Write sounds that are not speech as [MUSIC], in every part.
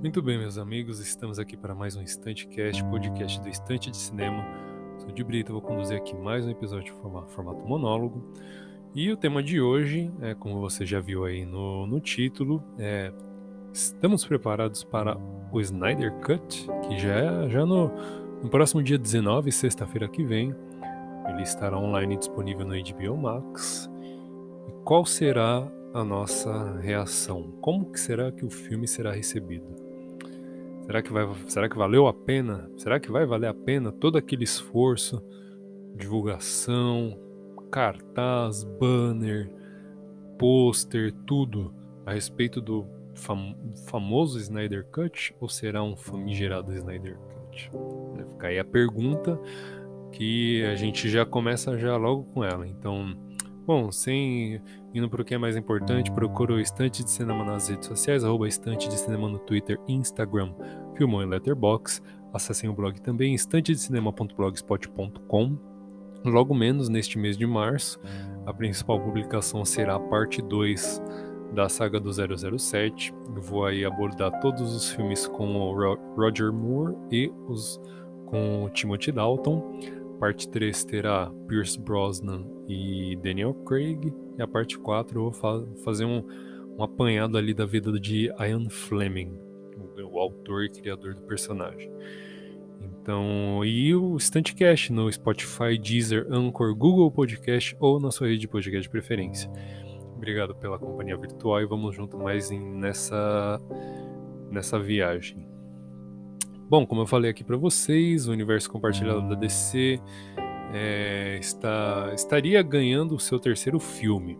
Muito bem, meus amigos, estamos aqui para mais um Estante Cast, podcast do Estante de Cinema. Sou de Brito, vou conduzir aqui mais um episódio de formato monólogo. E o tema de hoje, é, como você já viu aí no, no título, é Estamos preparados para o Snyder Cut, que já é já no, no próximo dia 19, sexta-feira que vem. Ele estará online disponível no HBO Max. Qual será a nossa reação? Como que será que o filme será recebido? Será que, vai, será que valeu a pena? Será que vai valer a pena todo aquele esforço, divulgação, cartaz, banner, pôster, tudo a respeito do fam famoso Snyder Cut ou será um famigerado Snyder Cut? Fica aí a pergunta que a gente já começa já logo com ela. Então, bom, sem indo para o que é mais importante, procura o Estante de Cinema nas redes sociais, arroba Estante de Cinema no Twitter, Instagram, Filmou e Letterbox. Acessem o blog também, estantedecinema.blogspot.com. Logo menos neste mês de março, a principal publicação será a parte 2 da saga do 007. Eu vou aí abordar todos os filmes com o Roger Moore e os com o Timothy Dalton. Parte 3 terá Pierce Brosnan e Daniel Craig. E a parte 4 eu vou fa fazer um, um apanhado ali da vida de Ian Fleming, o, o autor e criador do personagem. Então, e o Standcast no Spotify, Deezer, Anchor, Google Podcast ou na sua rede de podcast de preferência. Obrigado pela companhia virtual e vamos junto mais em, nessa nessa viagem. Bom, como eu falei aqui para vocês, o universo compartilhado da DC é, está, estaria ganhando o seu terceiro filme.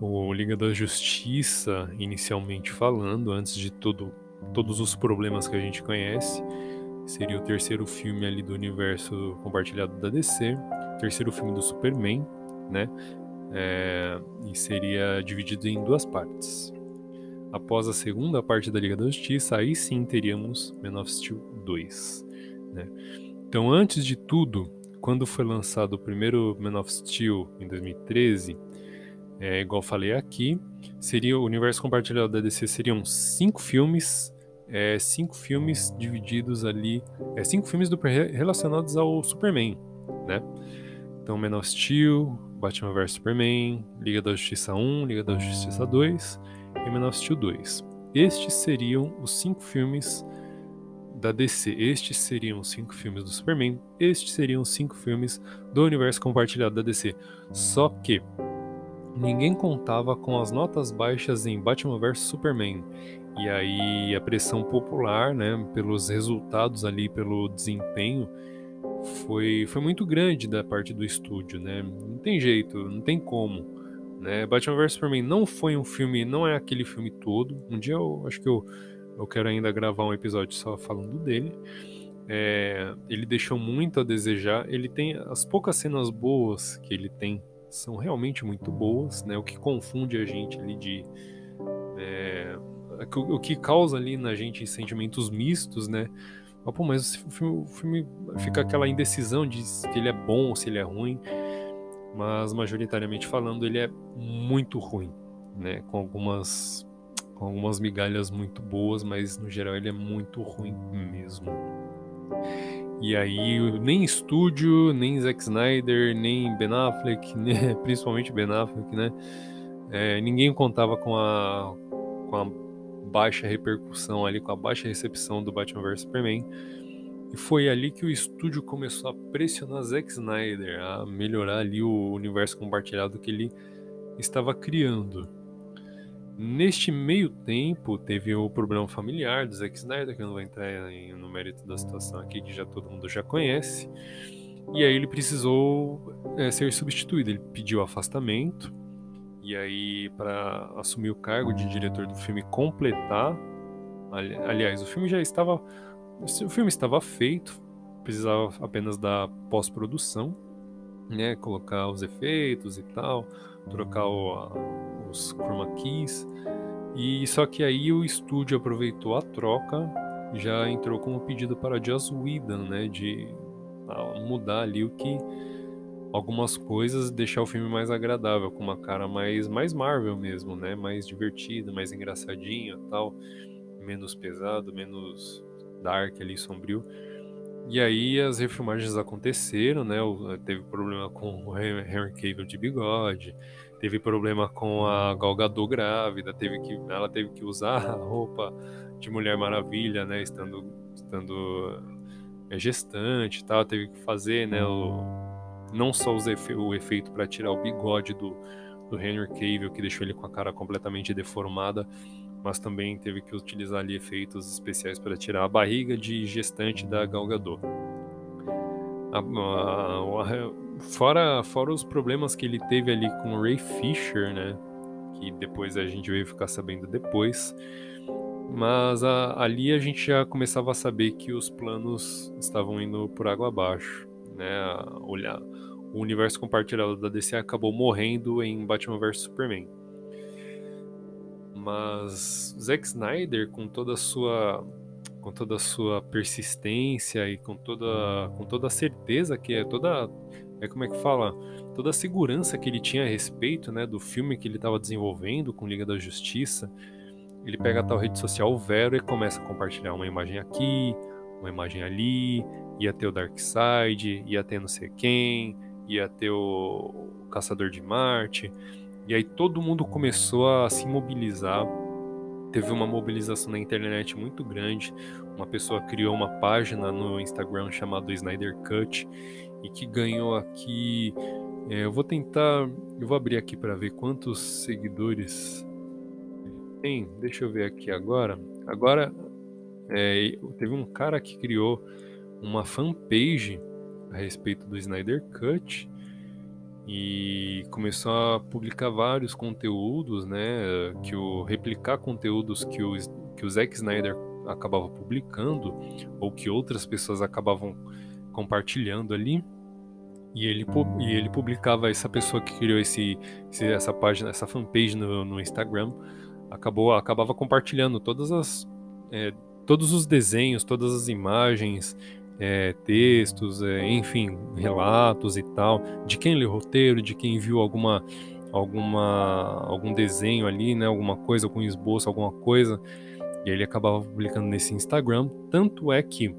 O Liga da Justiça, inicialmente falando, antes de todo, todos os problemas que a gente conhece, seria o terceiro filme ali do universo compartilhado da DC, terceiro filme do Superman, né? É, e seria dividido em duas partes. Após a segunda parte da Liga da Justiça, aí sim teríamos Man of Steel 2. Né? Então, antes de tudo, quando foi lançado o primeiro Man of Steel em 2013, é, igual falei aqui, seria o universo compartilhado da DC seriam cinco filmes, é, cinco filmes divididos ali, é, cinco filmes do, relacionados ao Superman, né? Então, Man of Steel, Batman vs Superman, Liga da Justiça 1, Liga da Justiça 2 e Man of Steel 2. Estes seriam os cinco filmes da DC. Estes seriam os cinco filmes do Superman. Estes seriam os cinco filmes do universo compartilhado da DC. Só que ninguém contava com as notas baixas em Batman vs Superman. E aí a pressão popular, né, pelos resultados ali, pelo desempenho, foi, foi muito grande da parte do estúdio, né? Não tem jeito, não tem como. Né? Batman vs Superman não foi um filme, não é aquele filme todo. Um dia eu acho que eu, eu quero ainda gravar um episódio só falando dele. É, ele deixou muito a desejar. Ele tem as poucas cenas boas que ele tem são realmente muito boas, né? O que confunde a gente ali de é, o que causa ali na gente sentimentos mistos, né? Ah, pô, mas o filme, o filme fica aquela indecisão de se ele é bom ou se ele é ruim mas majoritariamente falando ele é muito ruim, né? Com algumas com algumas migalhas muito boas, mas no geral ele é muito ruim mesmo. E aí nem estúdio, nem Zack Snyder, nem Ben Affleck, [LAUGHS] né? principalmente Ben Affleck, né? É, ninguém contava com a com a baixa repercussão ali, com a baixa recepção do Batman vs Superman e foi ali que o estúdio começou a pressionar Zack Snyder a melhorar ali o universo compartilhado que ele estava criando. Neste meio tempo, teve o problema familiar do Zack Snyder, que eu não vou entrar no mérito da situação aqui, que já todo mundo já conhece. E aí ele precisou é, ser substituído. Ele pediu afastamento. E aí, para assumir o cargo de diretor do filme, completar. Ali, aliás, o filme já estava o filme estava feito, precisava apenas da pós-produção, né, colocar os efeitos e tal, trocar o, a, os chroma keys. E só que aí o estúdio aproveitou a troca, já entrou com um pedido para Joss Whedon, né, de mudar ali o que algumas coisas deixar o filme mais agradável, com uma cara mais, mais Marvel mesmo, né? Mais divertida, mais engraçadinha tal, menos pesado, menos dark ali, sombrio. E aí as refilmagens aconteceram, né? Teve problema com o Henry Cavill de bigode, teve problema com a Gal Gadot grávida, teve que, ela teve que usar a roupa de Mulher Maravilha, né? Estando, estando é, gestante e tal, teve que fazer, né? O, não só efe, o efeito para tirar o bigode do, do Henry Cavill, que deixou ele com a cara completamente deformada, mas também teve que utilizar ali efeitos especiais para tirar a barriga de gestante da Gal Gadot. A, a, a, fora, fora os problemas que ele teve ali com o Ray Fisher, né? Que depois a gente veio ficar sabendo depois. Mas ali a gente já começava a saber que os planos estavam indo por água abaixo, né? Olhar, o universo compartilhado da DC acabou morrendo em Batman vs Superman. Mas Zack Snyder, com toda a sua com toda a sua persistência e com toda com toda a certeza que é toda é como é que fala? Toda a segurança que ele tinha a respeito né do filme que ele estava desenvolvendo com Liga da Justiça ele pega a tal rede social Vero e começa a compartilhar uma imagem aqui uma imagem ali ia ter o Darkseid ia ter não sei quem ia ter o Caçador de Marte e aí todo mundo começou a se mobilizar. Teve uma mobilização na internet muito grande. Uma pessoa criou uma página no Instagram chamada Snyder Cut e que ganhou aqui. É, eu vou tentar, eu vou abrir aqui para ver quantos seguidores tem. Deixa eu ver aqui agora. Agora é, teve um cara que criou uma fanpage a respeito do Snyder Cut e começou a publicar vários conteúdos, né, que o replicar conteúdos que o que o Zack Snyder acabava publicando ou que outras pessoas acabavam compartilhando ali. E ele, e ele publicava essa pessoa que criou esse, essa página, essa fanpage no, no Instagram, acabou acabava compartilhando todas as é, todos os desenhos, todas as imagens, é, textos, é, enfim, relatos e tal, de quem lê roteiro, de quem viu alguma, alguma, algum desenho ali, né, alguma coisa, algum esboço, alguma coisa, e ele acabava publicando nesse Instagram. Tanto é que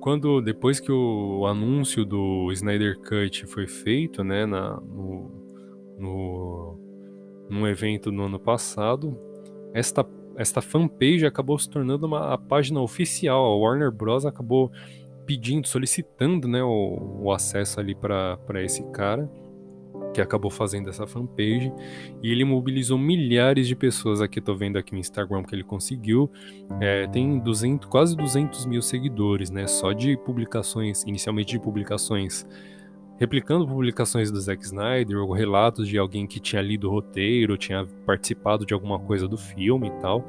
quando depois que o anúncio do Snyder Cut foi feito, né, na, no, no, num evento no ano passado, esta esta fanpage acabou se tornando uma a página oficial. A Warner Bros. acabou pedindo, solicitando né, o, o acesso ali para esse cara que acabou fazendo essa fanpage e ele mobilizou milhares de pessoas aqui, tô vendo aqui no Instagram que ele conseguiu, é, tem 200, quase 200 mil seguidores, né, só de publicações, inicialmente de publicações replicando publicações do Zack Snyder ou relatos de alguém que tinha lido o roteiro, tinha participado de alguma coisa do filme e tal.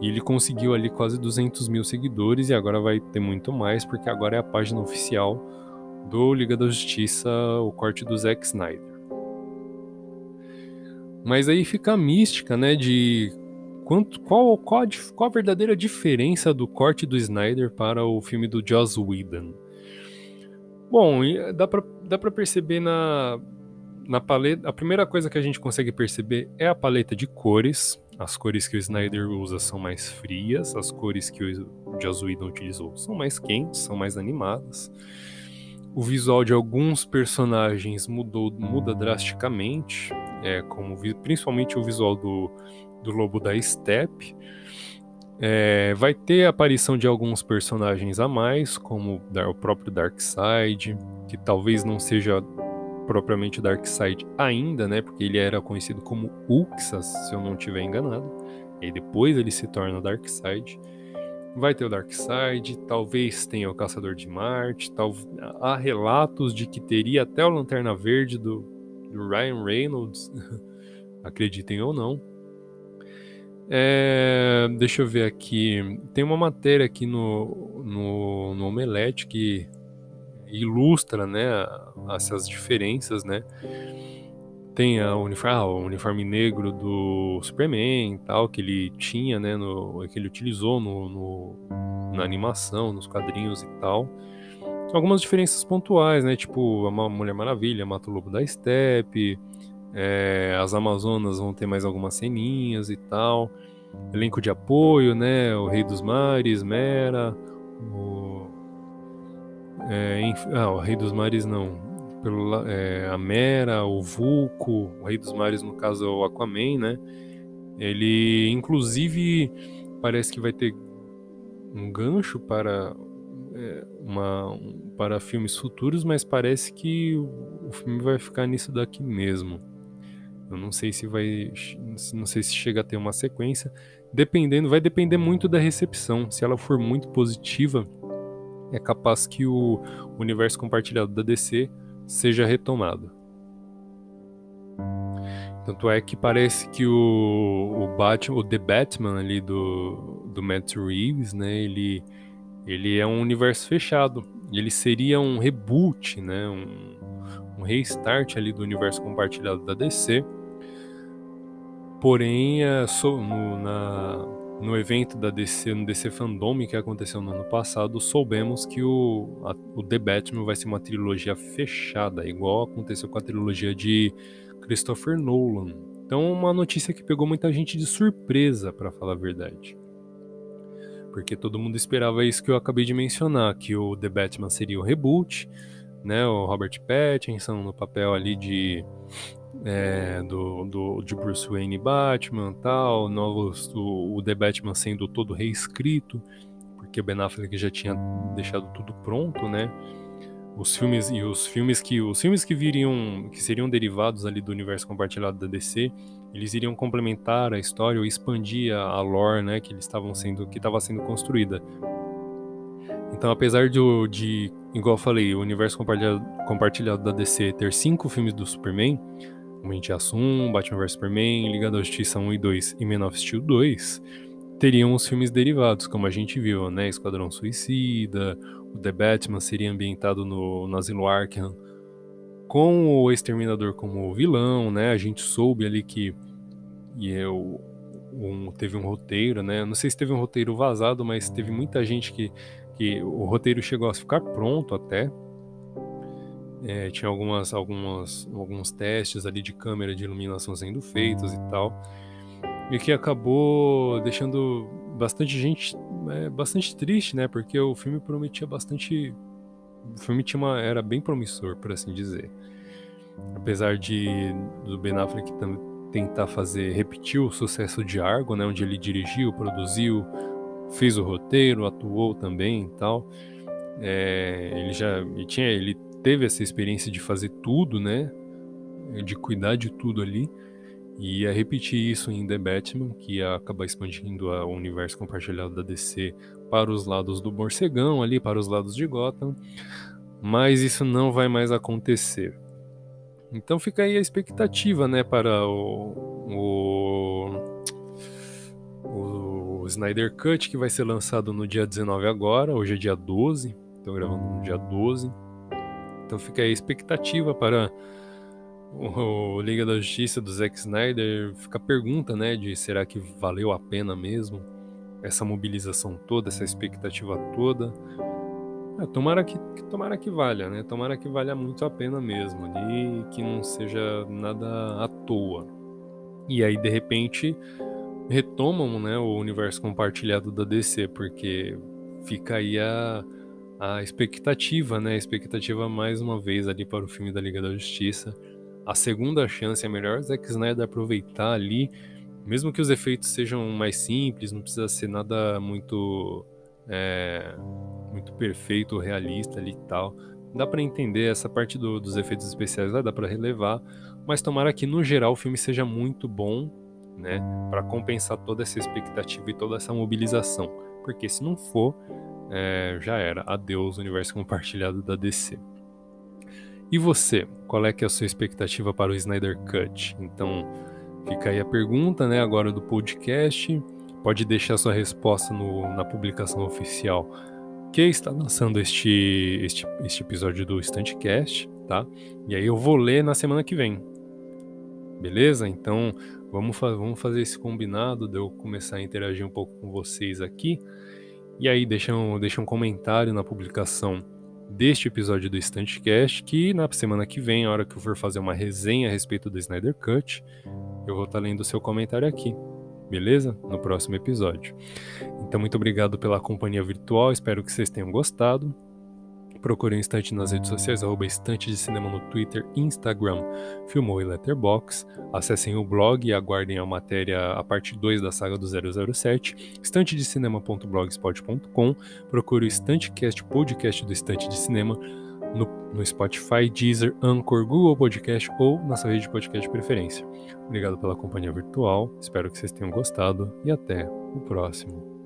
E ele conseguiu ali quase 200 mil seguidores e agora vai ter muito mais, porque agora é a página oficial do Liga da Justiça, o corte do Zack Snyder. Mas aí fica a mística, né, de quanto, qual, qual, a, qual a verdadeira diferença do corte do Snyder para o filme do Joss Whedon. Bom, dá pra, dá pra perceber na, na paleta. A primeira coisa que a gente consegue perceber é a paleta de cores. As cores que o Snyder usa são mais frias, as cores que o Whedon utilizou são mais quentes, são mais animadas. O visual de alguns personagens mudou, muda drasticamente, é, como principalmente o visual do, do Lobo da Steppe. É, vai ter a aparição de alguns personagens a mais, como o próprio Darkseid, que talvez não seja propriamente Darkseid ainda, né? Porque ele era conhecido como Uxas, se eu não estiver enganado. E depois ele se torna Darkseid. Vai ter o Darkseid, talvez tenha o Caçador de Marte, tal... há relatos de que teria até o Lanterna Verde do, do Ryan Reynolds, [LAUGHS] acreditem ou não. É, deixa eu ver aqui. Tem uma matéria aqui no, no, no Omelete que ilustra né, essas diferenças, né? Tem a uniforme, ah, o uniforme negro do Superman tal, que ele tinha, né, no, que ele utilizou no, no, na animação, nos quadrinhos e tal. algumas diferenças pontuais, né? Tipo, a Mulher Maravilha mata o lobo da steppe, é, as Amazonas vão ter mais algumas ceninhas e tal. Elenco de apoio, né? O Rei dos Mares, Mera, o. É, ah, o Rei dos Mares não. Pelo, é, a Mera, o Vulco, o Rei dos Mares, no caso, é o Aquaman, né? Ele, inclusive, parece que vai ter um gancho para é, uma, para filmes futuros, mas parece que o filme vai ficar nisso daqui mesmo. Eu não sei se vai, não sei se chega a ter uma sequência, dependendo, vai depender muito da recepção. Se ela for muito positiva, é capaz que o universo compartilhado da DC seja retomado. Tanto é que parece que o, o Batman, o The Batman ali do, do Matt Reeves, né, ele, ele é um universo fechado. Ele seria um reboot, né, um, um restart ali do universo compartilhado da DC. Porém, é, so, no, na, no evento da DC, no DC Fandom que aconteceu no ano passado, soubemos que o, a, o The Batman vai ser uma trilogia fechada, igual aconteceu com a trilogia de Christopher Nolan. Então, uma notícia que pegou muita gente de surpresa, para falar a verdade. Porque todo mundo esperava isso que eu acabei de mencionar, que o The Batman seria o reboot, né? O Robert Pattinson no papel ali de é, do, do, de Bruce Wayne Batman tal, novos, o, o The Batman sendo todo reescrito, porque Ben Affleck já tinha deixado tudo pronto, né? os filmes e os filmes que os filmes que viriam que seriam derivados ali do universo compartilhado da DC eles iriam complementar a história ou expandir a, a lore né que eles estavam sendo que estava sendo construída então apesar de, de igual eu falei o universo compartilhado, compartilhado da DC ter cinco filmes do Superman Aço 1, Batman vs Superman, Liga da Justiça 1 e 2 e Man of Steel 2 teriam os filmes derivados, como a gente viu, né? Esquadrão Suicida, o The Batman seria ambientado no, no Asilo Arkham com o Exterminador como vilão, né? A gente soube ali que e eu, um, teve um roteiro, né? Não sei se teve um roteiro vazado, mas teve muita gente que, que o roteiro chegou a ficar pronto até. É, tinha algumas, algumas, alguns testes ali de câmera de iluminação sendo feitos e tal e que acabou deixando bastante gente é, bastante triste, né? Porque o filme prometia bastante. O filme tinha uma, era bem promissor, por assim dizer. Apesar de do Ben Affleck tentar fazer repetir o sucesso de Argo, né? Onde ele dirigiu, produziu, fez o roteiro, atuou também e tal. É, ele já ele tinha, ele teve essa experiência de fazer tudo, né? De cuidar de tudo ali. E ia repetir isso em The Batman, que ia acabar expandindo o universo compartilhado da DC para os lados do morcegão ali, para os lados de Gotham. Mas isso não vai mais acontecer. Então fica aí a expectativa, né, para o, o, o Snyder Cut, que vai ser lançado no dia 19 agora, hoje é dia 12, estou gravando no dia 12. Então fica a expectativa para o Liga da Justiça do Zack Snyder fica a pergunta, né, de será que valeu a pena mesmo essa mobilização toda, essa expectativa toda. É, tomara que, tomara que valha, né? Tomara que valha muito a pena mesmo ali, que não seja nada à toa. E aí de repente retomam, né, o universo compartilhado da DC, porque fica aí a a expectativa, né? A expectativa mais uma vez ali para o filme da Liga da Justiça a segunda chance é melhor Zack Snyder aproveitar ali, mesmo que os efeitos sejam mais simples, não precisa ser nada muito é, muito perfeito, realista ali e tal. Dá para entender essa parte do, dos efeitos especiais, dá para relevar, mas tomara que no geral o filme seja muito bom, né, para compensar toda essa expectativa e toda essa mobilização, porque se não for, é, já era. Adeus universo compartilhado da DC. E você, qual é que é a sua expectativa para o Snyder Cut? Então, fica aí a pergunta, né, agora do podcast. Pode deixar sua resposta no, na publicação oficial que está lançando este, este, este episódio do Standcast, tá? E aí eu vou ler na semana que vem. Beleza? Então, vamos, fa vamos fazer esse combinado de eu começar a interagir um pouco com vocês aqui. E aí deixa um, deixa um comentário na publicação deste episódio do Instantcast, que na semana que vem, a hora que eu for fazer uma resenha a respeito do Snyder Cut, eu vou estar lendo o seu comentário aqui, beleza? No próximo episódio. Então, muito obrigado pela companhia virtual, espero que vocês tenham gostado. Procure o Instante nas redes sociais, arroba de Cinema no Twitter, Instagram, Filmou e Letterbox. Acessem o blog e aguardem a matéria, a parte 2 da saga do 007, estantedecinema.blogspot.com. Procure o Estantecast, podcast do Estante de Cinema, no, no, Spotify, Deezer, Anchor, Google Podcast ou na sua rede de podcast de preferência. Obrigado pela companhia virtual, espero que vocês tenham gostado e até o próximo.